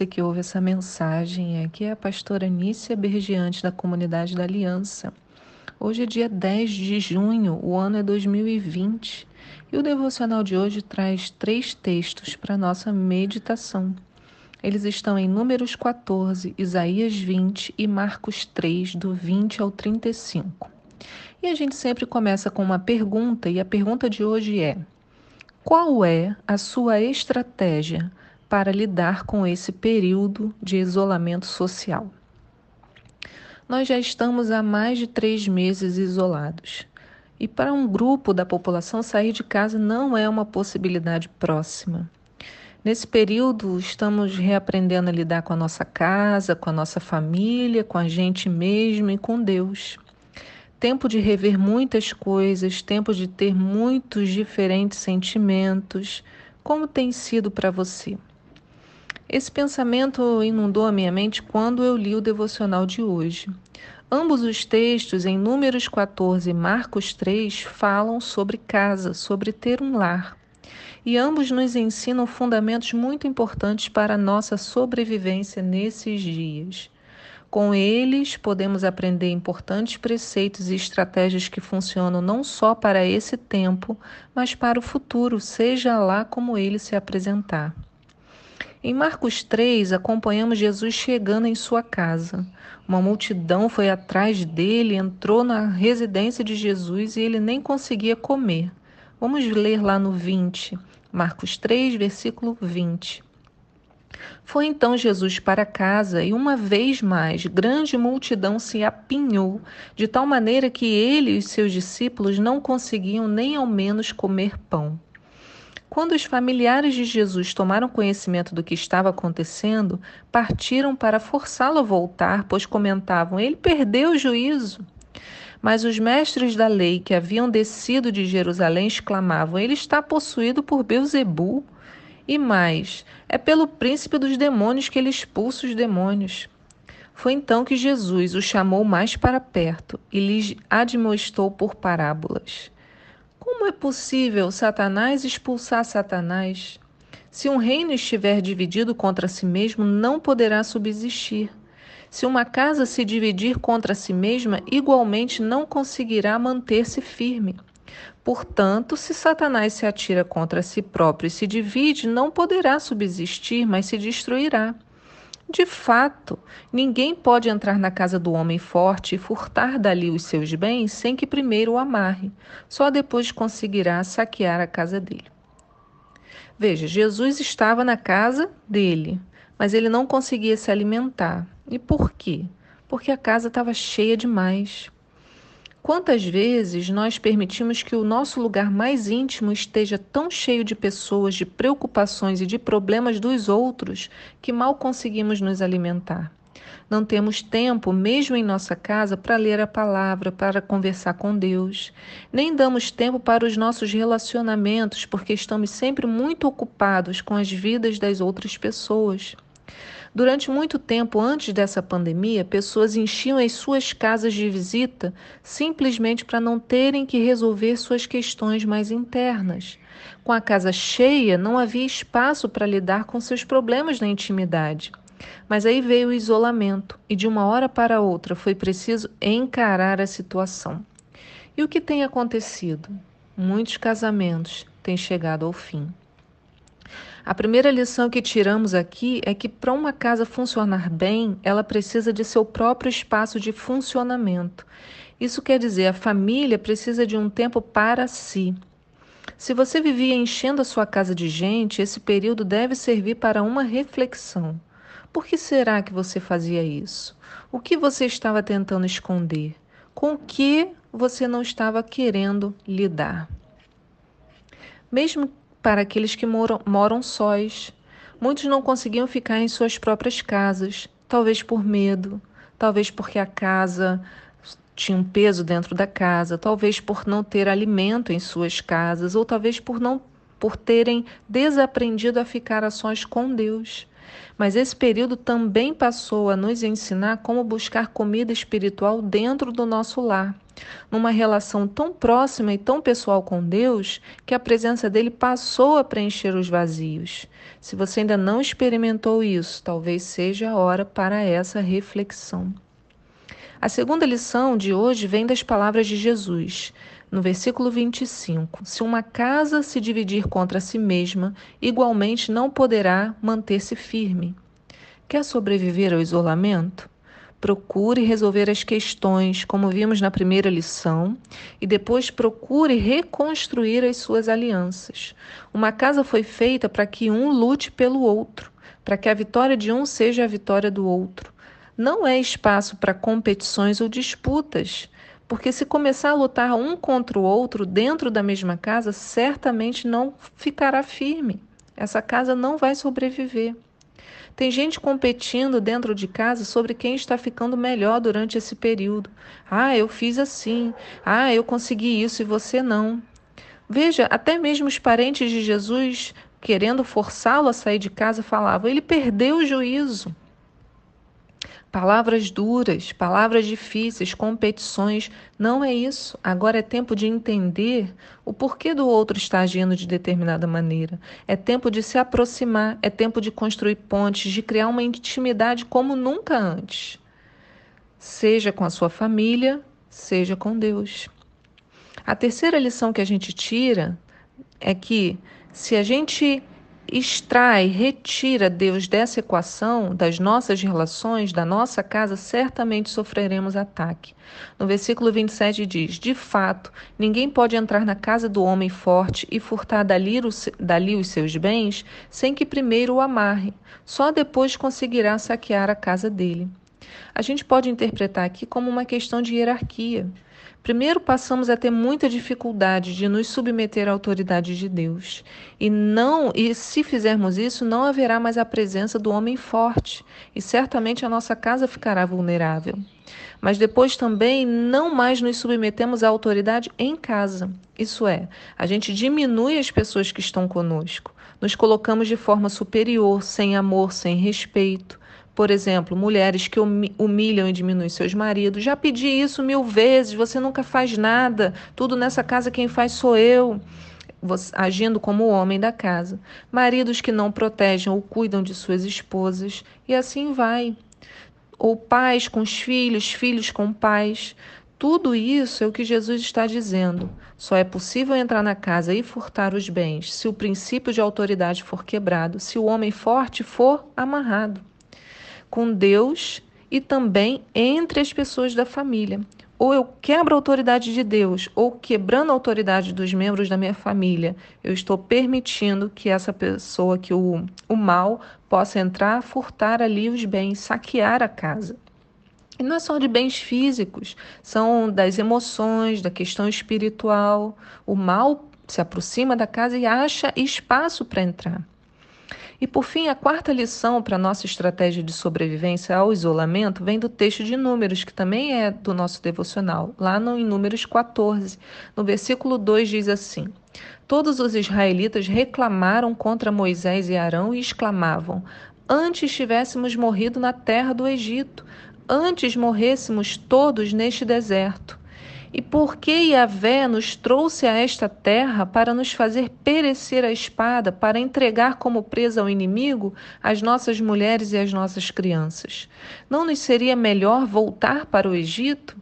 Você que ouve essa mensagem. Aqui é a pastora Nícia Bergiante da Comunidade da Aliança. Hoje é dia 10 de junho, o ano é 2020 e o devocional de hoje traz três textos para nossa meditação. Eles estão em Números 14, Isaías 20 e Marcos 3, do 20 ao 35. E a gente sempre começa com uma pergunta, e a pergunta de hoje é: Qual é a sua estratégia para lidar com esse período de isolamento social? Nós já estamos há mais de três meses isolados. E para um grupo da população, sair de casa não é uma possibilidade próxima. Nesse período, estamos reaprendendo a lidar com a nossa casa, com a nossa família, com a gente mesmo e com Deus. Tempo de rever muitas coisas, tempo de ter muitos diferentes sentimentos. Como tem sido para você? Esse pensamento inundou a minha mente quando eu li o devocional de hoje. Ambos os textos, em Números 14 e Marcos 3, falam sobre casa, sobre ter um lar. E ambos nos ensinam fundamentos muito importantes para a nossa sobrevivência nesses dias. Com eles, podemos aprender importantes preceitos e estratégias que funcionam não só para esse tempo, mas para o futuro, seja lá como ele se apresentar. Em Marcos 3, acompanhamos Jesus chegando em sua casa. Uma multidão foi atrás dele, entrou na residência de Jesus e ele nem conseguia comer. Vamos ler lá no 20, Marcos 3, versículo 20. Foi então Jesus para casa e uma vez mais grande multidão se apinhou, de tal maneira que ele e seus discípulos não conseguiam nem ao menos comer pão. Quando os familiares de Jesus tomaram conhecimento do que estava acontecendo, partiram para forçá-lo a voltar, pois comentavam: ele perdeu o juízo. Mas os mestres da lei que haviam descido de Jerusalém exclamavam: ele está possuído por Beuzebu. E mais, é pelo príncipe dos demônios que ele expulsa os demônios. Foi então que Jesus o chamou mais para perto e lhes admoestou por parábolas. Como é possível Satanás expulsar Satanás? Se um reino estiver dividido contra si mesmo, não poderá subsistir. Se uma casa se dividir contra si mesma, igualmente não conseguirá manter-se firme. Portanto, se Satanás se atira contra si próprio e se divide, não poderá subsistir, mas se destruirá. De fato, ninguém pode entrar na casa do homem forte e furtar dali os seus bens sem que primeiro o amarre. Só depois conseguirá saquear a casa dele. Veja, Jesus estava na casa dele, mas ele não conseguia se alimentar. E por quê? Porque a casa estava cheia demais. Quantas vezes nós permitimos que o nosso lugar mais íntimo esteja tão cheio de pessoas, de preocupações e de problemas dos outros que mal conseguimos nos alimentar? Não temos tempo, mesmo em nossa casa, para ler a palavra, para conversar com Deus. Nem damos tempo para os nossos relacionamentos, porque estamos sempre muito ocupados com as vidas das outras pessoas. Durante muito tempo antes dessa pandemia, pessoas enchiam as suas casas de visita simplesmente para não terem que resolver suas questões mais internas. Com a casa cheia, não havia espaço para lidar com seus problemas na intimidade. Mas aí veio o isolamento e de uma hora para outra foi preciso encarar a situação. E o que tem acontecido? Muitos casamentos têm chegado ao fim. A primeira lição que tiramos aqui é que para uma casa funcionar bem, ela precisa de seu próprio espaço de funcionamento. Isso quer dizer, a família precisa de um tempo para si. Se você vivia enchendo a sua casa de gente, esse período deve servir para uma reflexão. Por que será que você fazia isso? O que você estava tentando esconder? Com o que você não estava querendo lidar? Mesmo para aqueles que moram, moram sós. Muitos não conseguiam ficar em suas próprias casas, talvez por medo, talvez porque a casa tinha um peso dentro da casa, talvez por não ter alimento em suas casas, ou talvez por não por terem desaprendido a ficar a sós com Deus. Mas esse período também passou a nos ensinar como buscar comida espiritual dentro do nosso lar, numa relação tão próxima e tão pessoal com Deus que a presença dele passou a preencher os vazios. Se você ainda não experimentou isso, talvez seja a hora para essa reflexão. A segunda lição de hoje vem das palavras de Jesus, no versículo 25: Se uma casa se dividir contra si mesma, igualmente não poderá manter-se firme. Quer sobreviver ao isolamento? Procure resolver as questões, como vimos na primeira lição, e depois procure reconstruir as suas alianças. Uma casa foi feita para que um lute pelo outro, para que a vitória de um seja a vitória do outro não é espaço para competições ou disputas, porque se começar a lutar um contra o outro dentro da mesma casa, certamente não ficará firme. Essa casa não vai sobreviver. Tem gente competindo dentro de casa sobre quem está ficando melhor durante esse período. Ah, eu fiz assim. Ah, eu consegui isso e você não. Veja, até mesmo os parentes de Jesus, querendo forçá-lo a sair de casa, falavam: ele perdeu o juízo. Palavras duras, palavras difíceis, competições, não é isso. Agora é tempo de entender o porquê do outro está agindo de determinada maneira. É tempo de se aproximar, é tempo de construir pontes, de criar uma intimidade como nunca antes. Seja com a sua família, seja com Deus. A terceira lição que a gente tira é que se a gente extrai, retira Deus dessa equação, das nossas relações, da nossa casa, certamente sofreremos ataque. No versículo 27 diz: De fato, ninguém pode entrar na casa do homem forte e furtar dali, dali os seus bens sem que primeiro o amarre. Só depois conseguirá saquear a casa dele. A gente pode interpretar aqui como uma questão de hierarquia. Primeiro passamos a ter muita dificuldade de nos submeter à autoridade de Deus. E não, e se fizermos isso, não haverá mais a presença do homem forte, e certamente a nossa casa ficará vulnerável. Mas depois também não mais nos submetemos à autoridade em casa. Isso é, a gente diminui as pessoas que estão conosco. Nos colocamos de forma superior, sem amor, sem respeito. Por exemplo, mulheres que humilham e diminuem seus maridos. Já pedi isso mil vezes, você nunca faz nada, tudo nessa casa quem faz sou eu. Agindo como o homem da casa. Maridos que não protegem ou cuidam de suas esposas, e assim vai. Ou pais com os filhos, filhos com pais. Tudo isso é o que Jesus está dizendo. Só é possível entrar na casa e furtar os bens se o princípio de autoridade for quebrado, se o homem forte for amarrado com Deus e também entre as pessoas da família. Ou eu quebro a autoridade de Deus, ou quebrando a autoridade dos membros da minha família, eu estou permitindo que essa pessoa, que o, o mal, possa entrar, furtar ali os bens, saquear a casa. E não é só de bens físicos, são das emoções, da questão espiritual. O mal se aproxima da casa e acha espaço para entrar. E por fim, a quarta lição para nossa estratégia de sobrevivência ao isolamento vem do texto de Números, que também é do nosso devocional, lá no, em Números 14. No versículo 2 diz assim: Todos os israelitas reclamaram contra Moisés e Arão e exclamavam: Antes tivéssemos morrido na terra do Egito, antes morrêssemos todos neste deserto. E por que Yahvé nos trouxe a esta terra para nos fazer perecer a espada, para entregar como presa ao inimigo as nossas mulheres e as nossas crianças? Não nos seria melhor voltar para o Egito?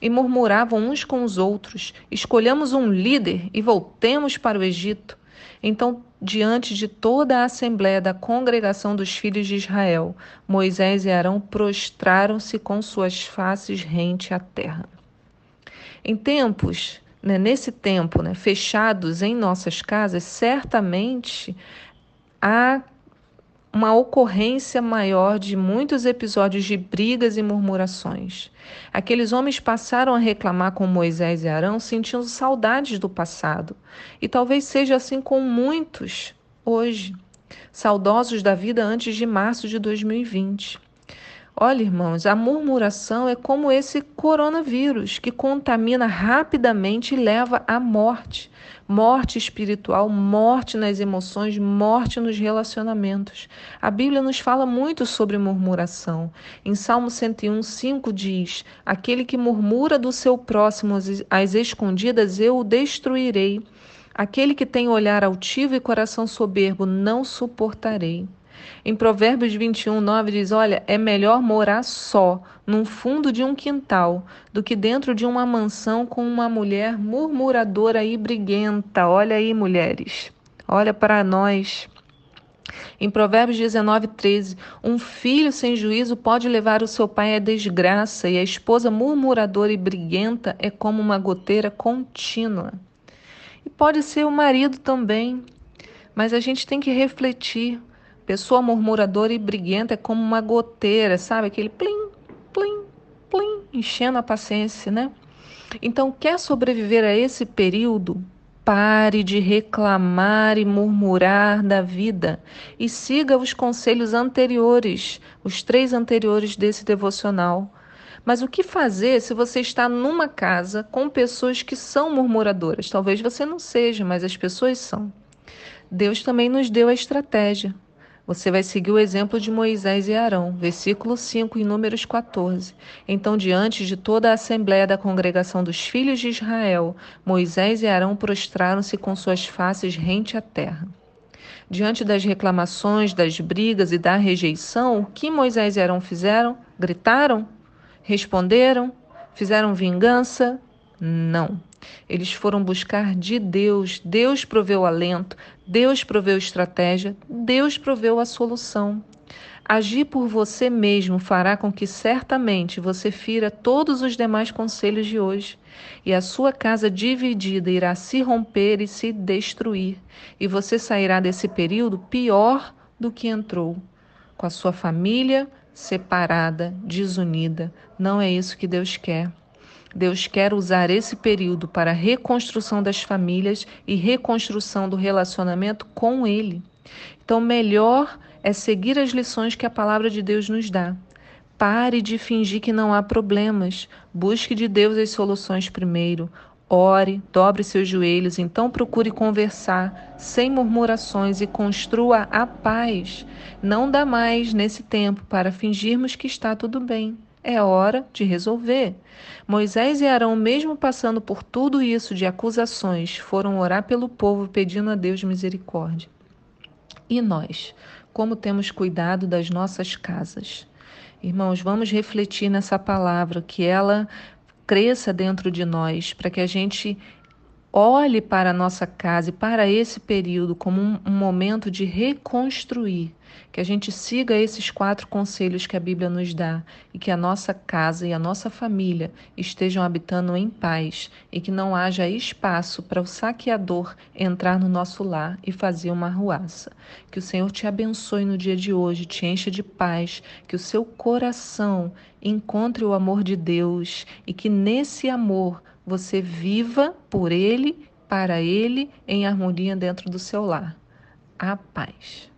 E murmuravam uns com os outros: Escolhamos um líder e voltemos para o Egito. Então, diante de toda a assembléia da congregação dos filhos de Israel, Moisés e Arão prostraram-se com suas faces rente à terra. Em tempos, né, nesse tempo, né, fechados em nossas casas, certamente há uma ocorrência maior de muitos episódios de brigas e murmurações. Aqueles homens passaram a reclamar com Moisés e Arão, sentindo saudades do passado. E talvez seja assim com muitos hoje, saudosos da vida antes de março de 2020. Olha, irmãos, a murmuração é como esse coronavírus que contamina rapidamente e leva à morte. Morte espiritual, morte nas emoções, morte nos relacionamentos. A Bíblia nos fala muito sobre murmuração. Em Salmo 101, 5 diz: Aquele que murmura do seu próximo às escondidas, eu o destruirei. Aquele que tem olhar altivo e coração soberbo, não suportarei. Em Provérbios 21, 9 diz: Olha, é melhor morar só, num fundo de um quintal, do que dentro de uma mansão com uma mulher murmuradora e briguenta. Olha aí, mulheres, olha para nós. Em Provérbios 19, 13, um filho sem juízo pode levar o seu pai à desgraça, e a esposa murmuradora e briguenta é como uma goteira contínua. E pode ser o marido também, mas a gente tem que refletir Pessoa murmuradora e briguenta é como uma goteira, sabe? Aquele plim, plim, plim, enchendo a paciência, né? Então, quer sobreviver a esse período? Pare de reclamar e murmurar da vida e siga os conselhos anteriores, os três anteriores desse devocional. Mas o que fazer se você está numa casa com pessoas que são murmuradoras? Talvez você não seja, mas as pessoas são. Deus também nos deu a estratégia. Você vai seguir o exemplo de Moisés e Arão, versículo 5 em Números 14. Então, diante de toda a assembléia da congregação dos filhos de Israel, Moisés e Arão prostraram-se com suas faces rente à terra. Diante das reclamações, das brigas e da rejeição, o que Moisés e Arão fizeram? Gritaram? Responderam? Fizeram vingança? Não. Eles foram buscar de Deus. Deus proveu alento, Deus proveu estratégia, Deus proveu a solução. Agir por você mesmo fará com que certamente você fira todos os demais conselhos de hoje, e a sua casa dividida irá se romper e se destruir, e você sairá desse período pior do que entrou, com a sua família separada, desunida. Não é isso que Deus quer. Deus quer usar esse período para a reconstrução das famílias e reconstrução do relacionamento com Ele. Então, melhor é seguir as lições que a palavra de Deus nos dá. Pare de fingir que não há problemas. Busque de Deus as soluções primeiro. Ore, dobre seus joelhos, então procure conversar sem murmurações e construa a paz. Não dá mais nesse tempo para fingirmos que está tudo bem. É hora de resolver. Moisés e Arão, mesmo passando por tudo isso de acusações, foram orar pelo povo pedindo a Deus misericórdia. E nós, como temos cuidado das nossas casas? Irmãos, vamos refletir nessa palavra, que ela cresça dentro de nós, para que a gente olhe para a nossa casa e para esse período como um, um momento de reconstruir que a gente siga esses quatro conselhos que a Bíblia nos dá e que a nossa casa e a nossa família estejam habitando em paz e que não haja espaço para o saqueador entrar no nosso lar e fazer uma arruaça. Que o Senhor te abençoe no dia de hoje, te encha de paz, que o seu coração encontre o amor de Deus e que nesse amor você viva por Ele, para Ele, em harmonia dentro do seu lar. A paz.